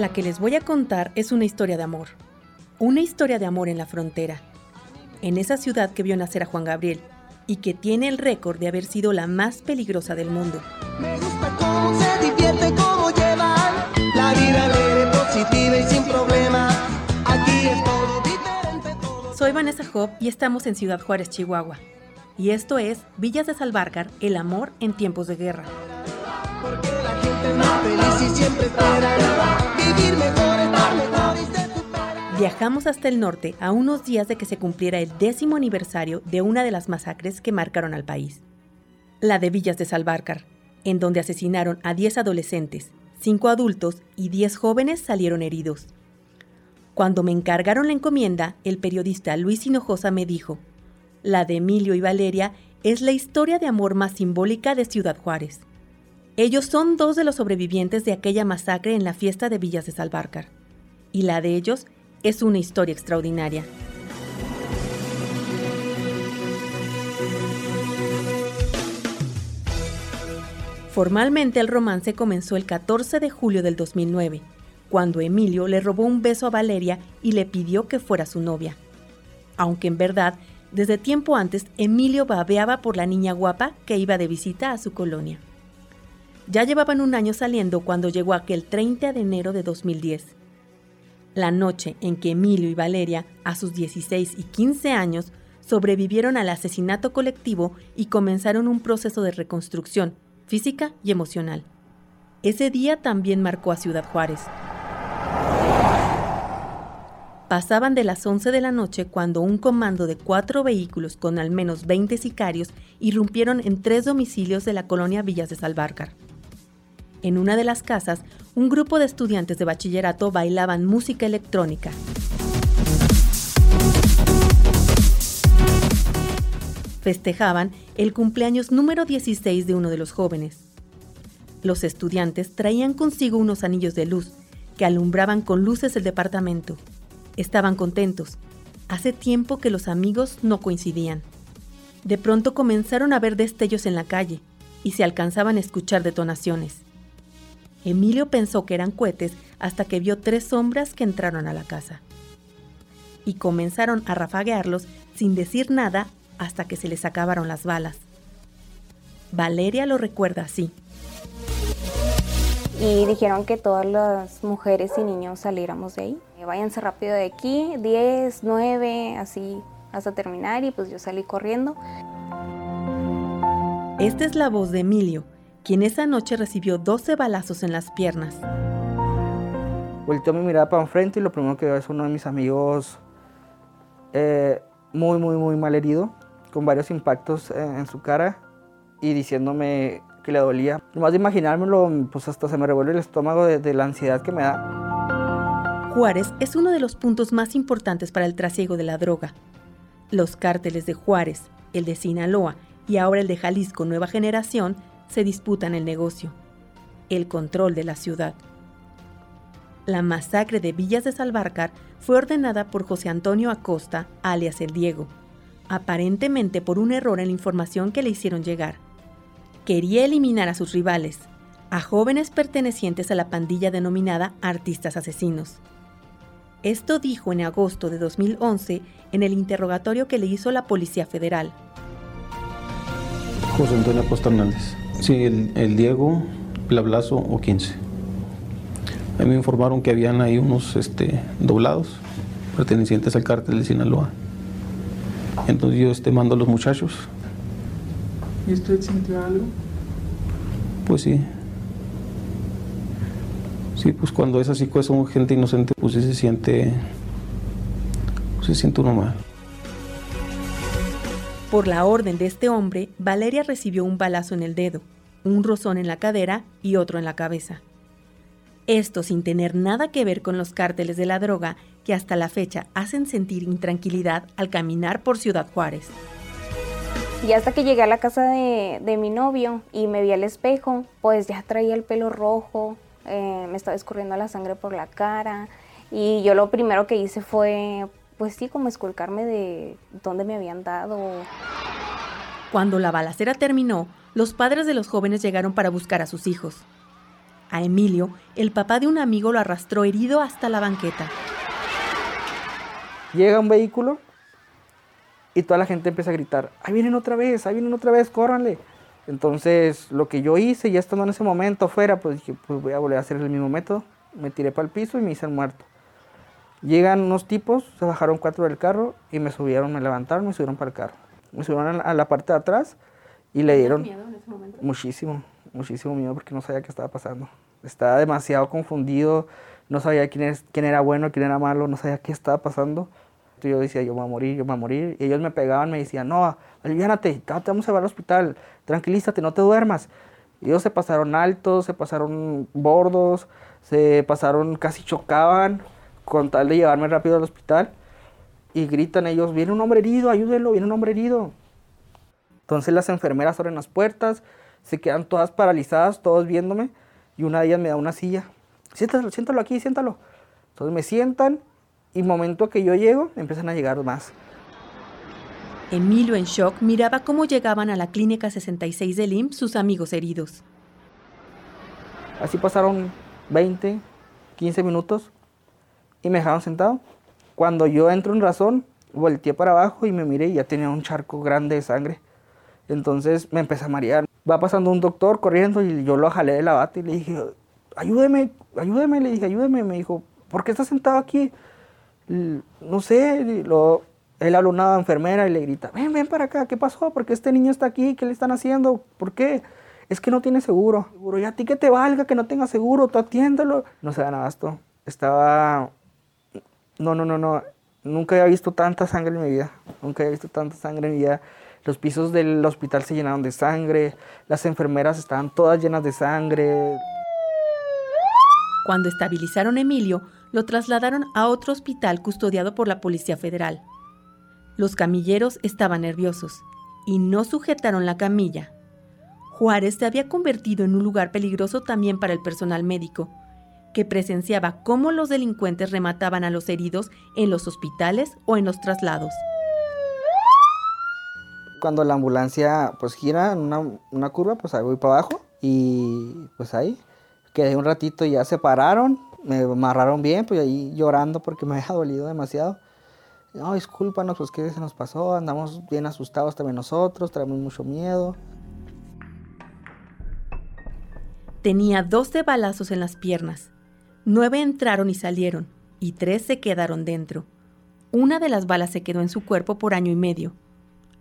La que les voy a contar es una historia de amor. Una historia de amor en la frontera. En esa ciudad que vio nacer a Juan Gabriel y que tiene el récord de haber sido la más peligrosa del mundo. Me gusta cómo se divierte, cómo llevan la vida alegre, positiva y sin problemas. Aquí es todo diferente. Todo... Soy Vanessa Job y estamos en Ciudad Juárez, Chihuahua. Y esto es Villas de Salvarcar, el amor en tiempos de guerra. Viajamos hasta el norte a unos días de que se cumpliera el décimo aniversario de una de las masacres que marcaron al país. La de Villas de Salvarcar, en donde asesinaron a 10 adolescentes, 5 adultos y 10 jóvenes salieron heridos. Cuando me encargaron la encomienda, el periodista Luis Hinojosa me dijo, la de Emilio y Valeria es la historia de amor más simbólica de Ciudad Juárez. Ellos son dos de los sobrevivientes de aquella masacre en la fiesta de Villas de Salvarcar, y la de ellos es una historia extraordinaria. Formalmente el romance comenzó el 14 de julio del 2009, cuando Emilio le robó un beso a Valeria y le pidió que fuera su novia. Aunque en verdad, desde tiempo antes, Emilio babeaba por la niña guapa que iba de visita a su colonia. Ya llevaban un año saliendo cuando llegó aquel 30 de enero de 2010 la noche en que Emilio y Valeria, a sus 16 y 15 años, sobrevivieron al asesinato colectivo y comenzaron un proceso de reconstrucción física y emocional. Ese día también marcó a Ciudad Juárez. Pasaban de las 11 de la noche cuando un comando de cuatro vehículos con al menos 20 sicarios irrumpieron en tres domicilios de la colonia Villas de Salvarcar. En una de las casas, un grupo de estudiantes de bachillerato bailaban música electrónica. Festejaban el cumpleaños número 16 de uno de los jóvenes. Los estudiantes traían consigo unos anillos de luz que alumbraban con luces el departamento. Estaban contentos. Hace tiempo que los amigos no coincidían. De pronto comenzaron a ver destellos en la calle y se alcanzaban a escuchar detonaciones. Emilio pensó que eran cohetes hasta que vio tres sombras que entraron a la casa. Y comenzaron a rafaguearlos sin decir nada hasta que se les acabaron las balas. Valeria lo recuerda así. Y dijeron que todas las mujeres y niños saliéramos de ahí. Váyanse rápido de aquí, 10, 9, así hasta terminar y pues yo salí corriendo. Esta es la voz de Emilio, quien esa noche recibió 12 balazos en las piernas. Volteó mi mirada para enfrente y lo primero que veo es uno de mis amigos eh, muy, muy, muy mal herido, con varios impactos eh, en su cara y diciéndome que le dolía. Más de imaginármelo, pues hasta se me revuelve el estómago de, de la ansiedad que me da. Juárez es uno de los puntos más importantes para el trasiego de la droga. Los cárteles de Juárez, el de Sinaloa y ahora el de Jalisco Nueva Generación se disputan el negocio, el control de la ciudad. La masacre de Villas de Salvarcar fue ordenada por José Antonio Acosta, alias el Diego, aparentemente por un error en la información que le hicieron llegar. Quería eliminar a sus rivales, a jóvenes pertenecientes a la pandilla denominada Artistas Asesinos. Esto dijo en agosto de 2011 en el interrogatorio que le hizo la Policía Federal. José Antonio Acosta Hernández. Sí, el, Diego, Blablazo o 15. A mí me informaron que habían ahí unos este, doblados pertenecientes al cártel de Sinaloa. Entonces yo este, mando a los muchachos. ¿Y usted sintió algo? Pues sí. Sí, pues cuando es así, pues son gente inocente, pues sí se siente, pues se siente uno mal. Por la orden de este hombre, Valeria recibió un balazo en el dedo, un rozón en la cadera y otro en la cabeza. Esto sin tener nada que ver con los cárteles de la droga que hasta la fecha hacen sentir intranquilidad al caminar por Ciudad Juárez. Y hasta que llegué a la casa de, mi novio y me vi al espejo, pues ya traía el pelo rojo, eh, me estaba escurriendo la sangre por la cara y yo lo primero que hice fue pues sí, como esculcarme de dónde me habían dado. Cuando la balacera terminó, los padres de los jóvenes llegaron para buscar a sus hijos. A Emilio, el papá de un amigo lo arrastró herido hasta la banqueta. Llega un vehículo y toda la gente empieza a gritar, ahí vienen otra vez, ahí vienen otra vez, córranle. Entonces, lo que yo hice, ya estando en ese momento afuera, pues dije, pues voy a volver a hacer el mismo método. Me tiré para el piso y me hice el muerto. Llegan unos tipos, se bajaron cuatro del carro y me subieron, me levantaron me subieron para el carro. Me subieron a la parte de atrás y le dieron miedo en ese momento? muchísimo, muchísimo miedo porque no sabía qué estaba pasando. Estaba demasiado confundido, no sabía quién, es, quién era bueno, quién era malo, no sabía qué estaba pasando. Yo decía, yo voy a morir, yo voy a morir. Y ellos me pegaban, me decían, no, aliviánate, te vamos a llevar al hospital, tranquilízate, no te duermas. Y ellos se pasaron altos, se pasaron bordos, se pasaron, casi chocaban con tal de llevarme rápido al hospital. Y gritan ellos, viene un hombre herido, ayúdenlo, viene un hombre herido. Entonces las enfermeras abren las puertas, se quedan todas paralizadas, todos viéndome. Y una de ellas me da una silla. Siéntalo, siéntalo aquí, siéntalo. Entonces me sientan y momento que yo llego, empiezan a llegar más. Emilio en shock miraba cómo llegaban a la clínica 66 del IMSS sus amigos heridos. Así pasaron 20, 15 minutos y me dejaron sentado. Cuando yo entro en razón, volteé para abajo y me miré y ya tenía un charco grande de sangre. Entonces me empecé a marear. Va pasando un doctor corriendo y yo lo jalé de la bata y le dije, ayúdeme, ayúdeme, le dije, ayúdeme. Me dijo, ¿por qué estás sentado aquí? No sé, lo, él habló enfermera y le grita, ven, ven para acá, ¿qué pasó? ¿Por qué este niño está aquí? ¿Qué le están haciendo? ¿Por qué? Es que no tiene seguro. Seguro, y a ti que te valga que no tenga seguro, tú atiéndelo. No se dan abasto. Estaba... No, no, no, no. Nunca había visto tanta sangre en mi vida. Nunca había visto tanta sangre en mi vida. Los pisos del hospital se llenaron de sangre. Las enfermeras estaban todas llenas de sangre. Cuando estabilizaron a Emilio, lo trasladaron a otro hospital custodiado por la Policía Federal. Los camilleros estaban nerviosos y no sujetaron la camilla. Juárez se había convertido en un lugar peligroso también para el personal médico, que presenciaba cómo los delincuentes remataban a los heridos en los hospitales o en los traslados. Cuando la ambulancia pues gira en una, curva, pues ahí voy para abajo y pues ahí quedé un ratito ya se pararon, me amarraron bien, pues ahí llorando porque me había dolido demasiado. No, discúlpanos, pues qué se nos pasó, andamos bien asustados también nosotros, traemos mucho miedo. Tenía 12 balazos en las piernas. Nueve entraron y salieron, y tres se quedaron dentro. Una de las balas se quedó en su cuerpo por año y medio.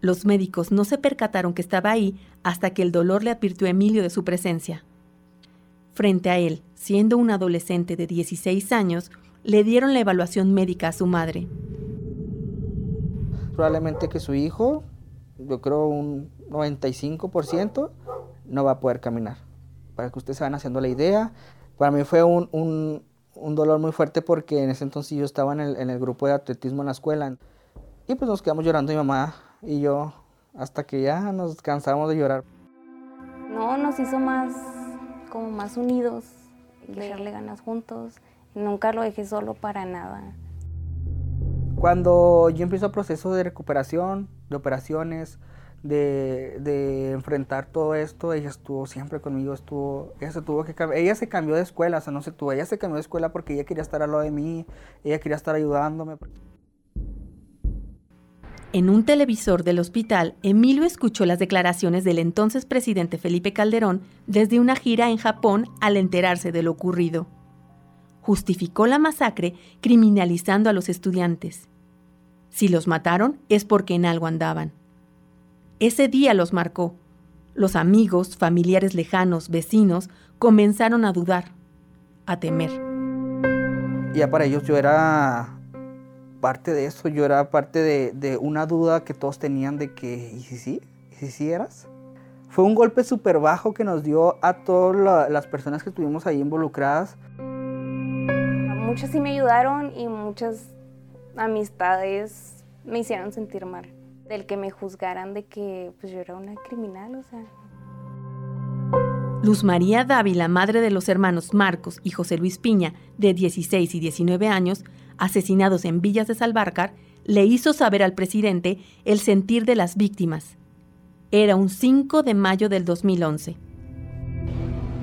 Los médicos no se percataron que estaba ahí hasta que el dolor le advirtió a Emilio de su presencia. Frente a él, siendo un adolescente de 16 años, le dieron la evaluación médica a su madre probablemente que su hijo, yo creo un 95%, no va a poder caminar. Para que ustedes se vayan haciendo la idea. Para mí fue un, un, dolor muy fuerte porque en ese entonces yo estaba en el, en el, grupo de atletismo en la escuela. Y pues nos quedamos llorando mi mamá y yo hasta que ya nos cansamos de llorar. No, nos hizo más, como más unidos, dejarle ganas juntos. Nunca lo dejé solo para nada. Cuando yo empiezo el proceso de recuperación, de operaciones, de, enfrentar todo esto, ella estuvo siempre conmigo, estuvo, ella se tuvo que ella se cambió de escuela, o sea, no se tuvo, ella se cambió de escuela porque ella quería estar al lado de mí, ella quería estar ayudándome. En un televisor del hospital, Emilio escuchó las declaraciones del entonces presidente Felipe Calderón desde una gira en Japón al enterarse de lo ocurrido justificó la masacre criminalizando a los estudiantes. Si los mataron es porque en algo andaban. Ese día los marcó. Los amigos, familiares lejanos, vecinos, comenzaron a dudar, a temer. Ya para ellos yo era parte de eso, yo era parte de, una duda que todos tenían de que, ¿y si sí? ¿Y si sí eras? Fue un golpe súper bajo que nos dio a todas las personas que estuvimos ahí involucradas muchas sí me ayudaron y muchas amistades me hicieron sentir mal. Del que me juzgaran de que pues, yo era una criminal, o sea. Luz María Dávila, madre de los hermanos Marcos y José Luis Piña, de 16 y 19 años, asesinados en Villas de Salvarcar, le hizo saber al presidente el sentir de las víctimas. Era un 5 de mayo del 2011.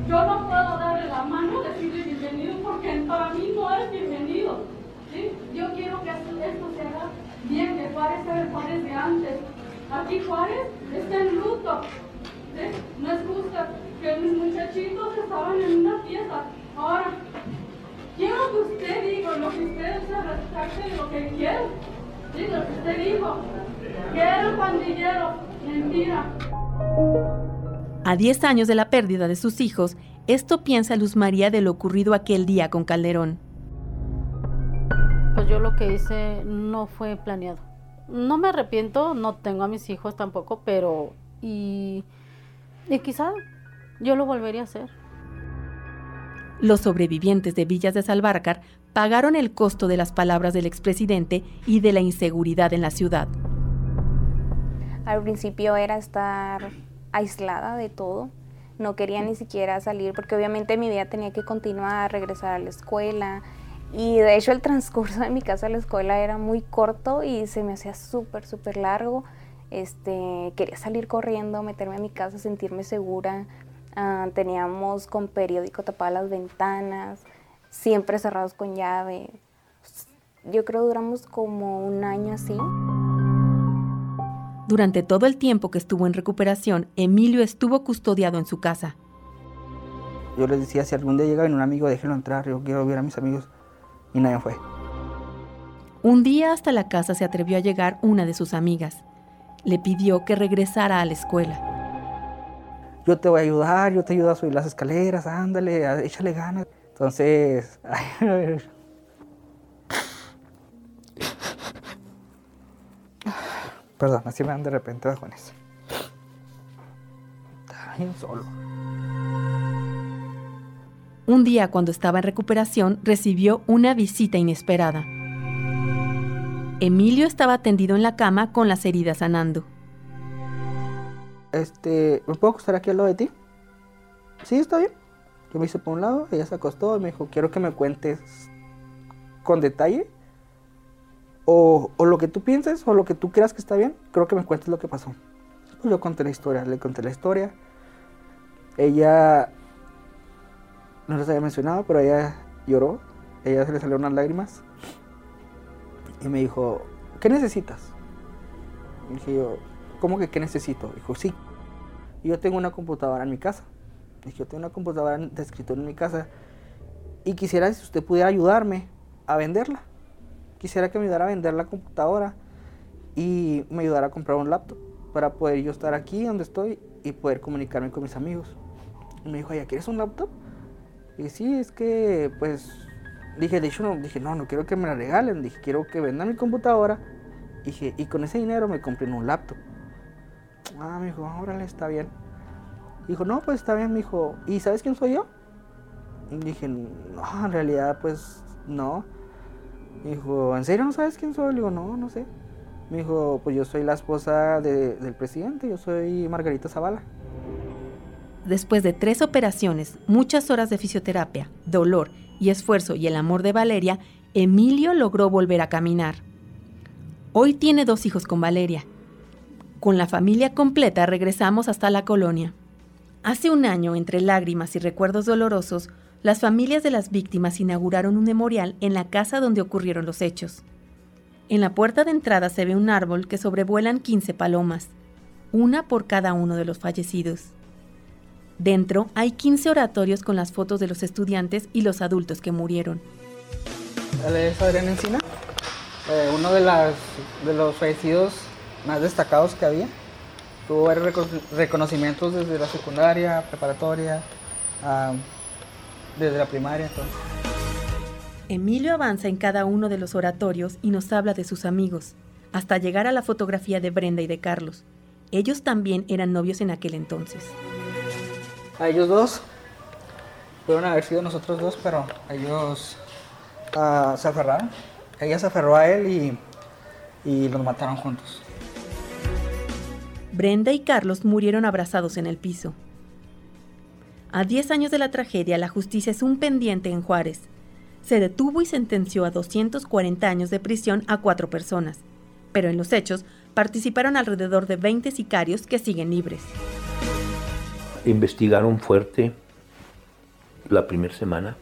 Yo no puedo darle la mano, decirle bienvenido, porque para mí no es bienvenido. Yo quiero que esto se haga bien, que Juárez sea el Juárez de antes. Aquí Juárez está en luto. No es justo que mis muchachitos estaban en una fiesta. Ahora, lo que se de lo que quiero. ¿sí? Lo que usted dijo. Que era un pandillero. Mentira. A 10 años de la pérdida de sus hijos, esto piensa Luz María de lo ocurrido aquel día con Calderón. Pues yo lo que hice no fue planeado. No me arrepiento, no tengo a mis hijos tampoco, pero y, y quizá yo lo volvería a hacer. Los sobrevivientes de Villas de Salvarcar pagaron el costo de las palabras del expresidente y de la inseguridad en la ciudad. Al principio era estar aislada de todo. No quería ni siquiera salir porque obviamente mi vida tenía que continuar, regresar a la escuela. Y de hecho el transcurso de mi casa a la escuela era muy corto y se me hacía súper, súper largo. Este, quería salir corriendo, meterme a mi casa, sentirme segura. Uh, teníamos con periódico tapadas las ventanas, siempre cerrados con llave. Yo creo duramos como un año así. Durante todo el tiempo que estuvo en recuperación, Emilio estuvo custodiado en su casa. Yo les decía, si algún día llega un amigo, déjenlo entrar, yo quiero ver a mis amigos. Y nadie fue. Un día hasta la casa se atrevió a llegar una de sus amigas. Le pidió que regresara a la escuela. Yo te voy a ayudar, yo te ayudo a subir las escaleras, ándale, échale ganas. Entonces, ay, Perdón, así me dan de repente bajones. Está bien solo. Un día, cuando estaba en recuperación, recibió una visita inesperada. Emilio estaba tendido en la cama con las heridas sanando. Este, ¿me puedo acostar aquí al lado de ti? Sí, está bien. Yo me hice por un lado, ella se acostó y me dijo, quiero que me cuentes con detalle o, lo que tú pienses o lo que tú creas que está bien, creo que me cuentes lo que pasó. Pues yo conté la historia, le conté la historia. Ella, no les había mencionado, pero ella lloró, ella se le salieron unas lágrimas y me dijo, ¿qué necesitas? Y dije yo, ¿cómo que qué necesito? Dijo, sí, yo tengo una computadora en mi casa. Dije, yo tengo una computadora de escritorio en mi casa y quisiera si usted pudiera ayudarme a venderla quisiera que me ayudara a vender la computadora y me ayudara a comprar un laptop para poder yo estar aquí donde estoy y poder comunicarme con mis amigos. Me dijo, ¿ya quieres un laptop? Y sí, es que pues dije, de hecho no, dije, no, no quiero que me la regalen, dije, quiero que vendan mi computadora. Y y con ese dinero me compré un laptop. Ah, me dijo, órale, está bien. Dijo, no, pues está bien, me dijo, ¿y sabes quién soy yo? Y dije, no, en realidad, pues no. Me dijo, ¿en serio no sabes quién soy? Le digo, no, no sé. Me dijo, pues yo soy la esposa de, del presidente, yo soy Margarita Zavala. Después de tres operaciones, muchas horas de fisioterapia, dolor y esfuerzo y el amor de Valeria, Emilio logró volver a caminar. Hoy tiene dos hijos con Valeria. Con la familia completa regresamos hasta la colonia. Hace un año, entre lágrimas y recuerdos dolorosos, las familias de las víctimas inauguraron un memorial en la casa donde ocurrieron los hechos. En la puerta de entrada se ve un árbol que sobrevuelan 15 palomas, una por cada uno de los fallecidos. Dentro hay 15 oratorios con las fotos de los estudiantes y los adultos que murieron. Es Adrián Encina, eh, uno de, de los fallecidos más destacados que había. Tuvo varios reconocimientos desde la secundaria, preparatoria, desde la primaria. Entonces. Emilio avanza en cada uno de los oratorios y nos habla de sus amigos, hasta llegar a la fotografía de Brenda y de Carlos. Ellos también eran novios en aquel entonces. A ellos dos, pudieron haber sido nosotros dos, pero ellos uh, se aferraron. Ella se aferró a él y, y los mataron juntos. Brenda y Carlos murieron abrazados en el piso. A 10 años de la tragedia, la justicia es un pendiente en Juárez. Se detuvo y sentenció a 240 años de prisión a cuatro personas, pero en los hechos participaron alrededor de 20 sicarios que siguen libres. Investigaron fuerte la primera semana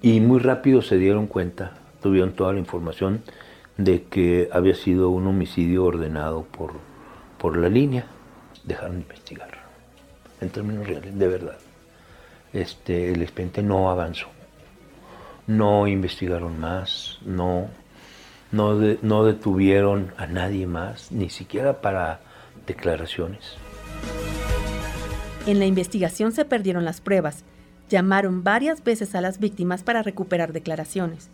y muy rápido se dieron cuenta, tuvieron toda la información de que había sido un homicidio ordenado por, por la línea. Dejaron de investigar, en términos reales, de verdad. Este, el expediente no avanzó. No investigaron más, no, no, no detuvieron a nadie más, ni siquiera para declaraciones. En la investigación se perdieron las pruebas. Llamaron varias veces a las víctimas para recuperar declaraciones.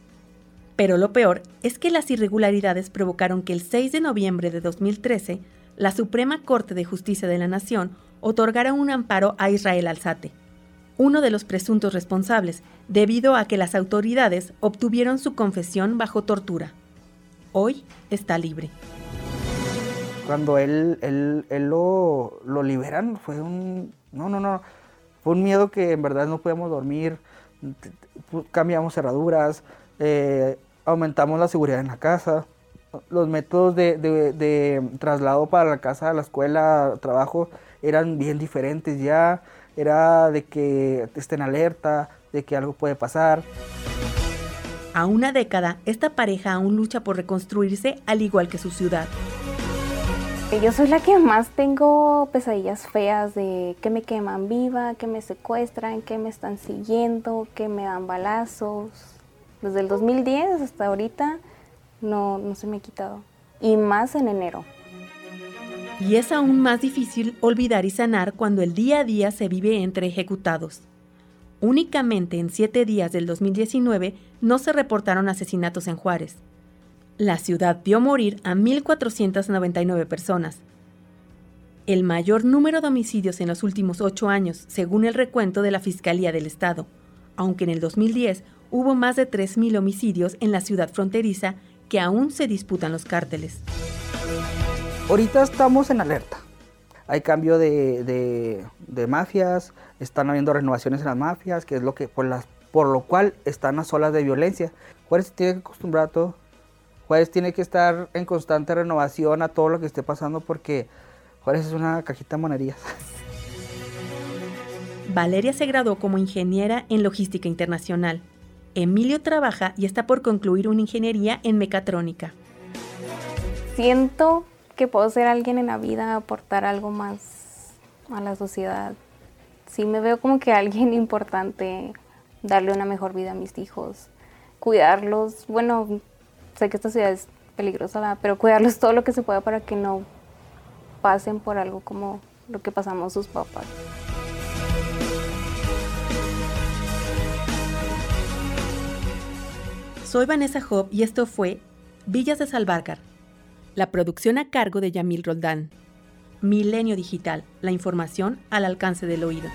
Pero lo peor es que las irregularidades provocaron que el 6 de noviembre de 2013, la Suprema Corte de Justicia de la Nación otorgara un amparo a Israel Alzate, uno de los presuntos responsables, debido a que las autoridades obtuvieron su confesión bajo tortura. Hoy está libre. Cuando él, lo liberan, fue un... No, no, no. Fue un miedo que en verdad no podíamos dormir. Cambiamos cerraduras, eh, aumentamos la seguridad en la casa. Los métodos de, de, traslado para la casa, la escuela, trabajo, eran bien diferentes ya. Era de que estén alerta, de que algo puede pasar. A una década, esta pareja aún lucha por reconstruirse al igual que su ciudad. Yo soy la que más tengo pesadillas feas de que me queman viva, que me secuestran, que me están siguiendo, que me dan balazos. Desde el 2010 hasta ahorita no, no se me ha quitado. Y más en enero. Y es aún más difícil olvidar y sanar cuando el día a día se vive entre ejecutados. Únicamente en siete días del 2019 no se reportaron asesinatos en Juárez. La ciudad vio morir a 1.499 personas. El mayor número de homicidios en los últimos ocho años, según el recuento de la Fiscalía del Estado, aunque en el 2010 hubo más de 3.000 homicidios en la ciudad fronteriza que aún se disputan los cárteles. Ahorita estamos en alerta. Hay cambio de, mafias, están habiendo renovaciones en las mafias, que es lo que por, las, por lo cual están las olas de violencia. Juárez tiene que acostumbrar a todo. Juárez tiene que estar en constante renovación a todo lo que esté pasando porque Juárez es una cajita de monerías. Valeria se graduó como ingeniera en logística internacional. Emilio trabaja y está por concluir una ingeniería en mecatrónica. Siento que puedo ser alguien en la vida, aportar algo más a la sociedad. Sí me veo como que alguien importante, darle una mejor vida a mis hijos, cuidarlos. Bueno, sé que esta ciudad es peligrosa, pero cuidarlos todo lo que se pueda para que no pasen por algo como lo que pasamos sus papás. Soy Vanessa Job y esto fue Villas de Salvarcar. La producción a cargo de Yamil Roldán. Milenio Digital, la información al alcance del oído.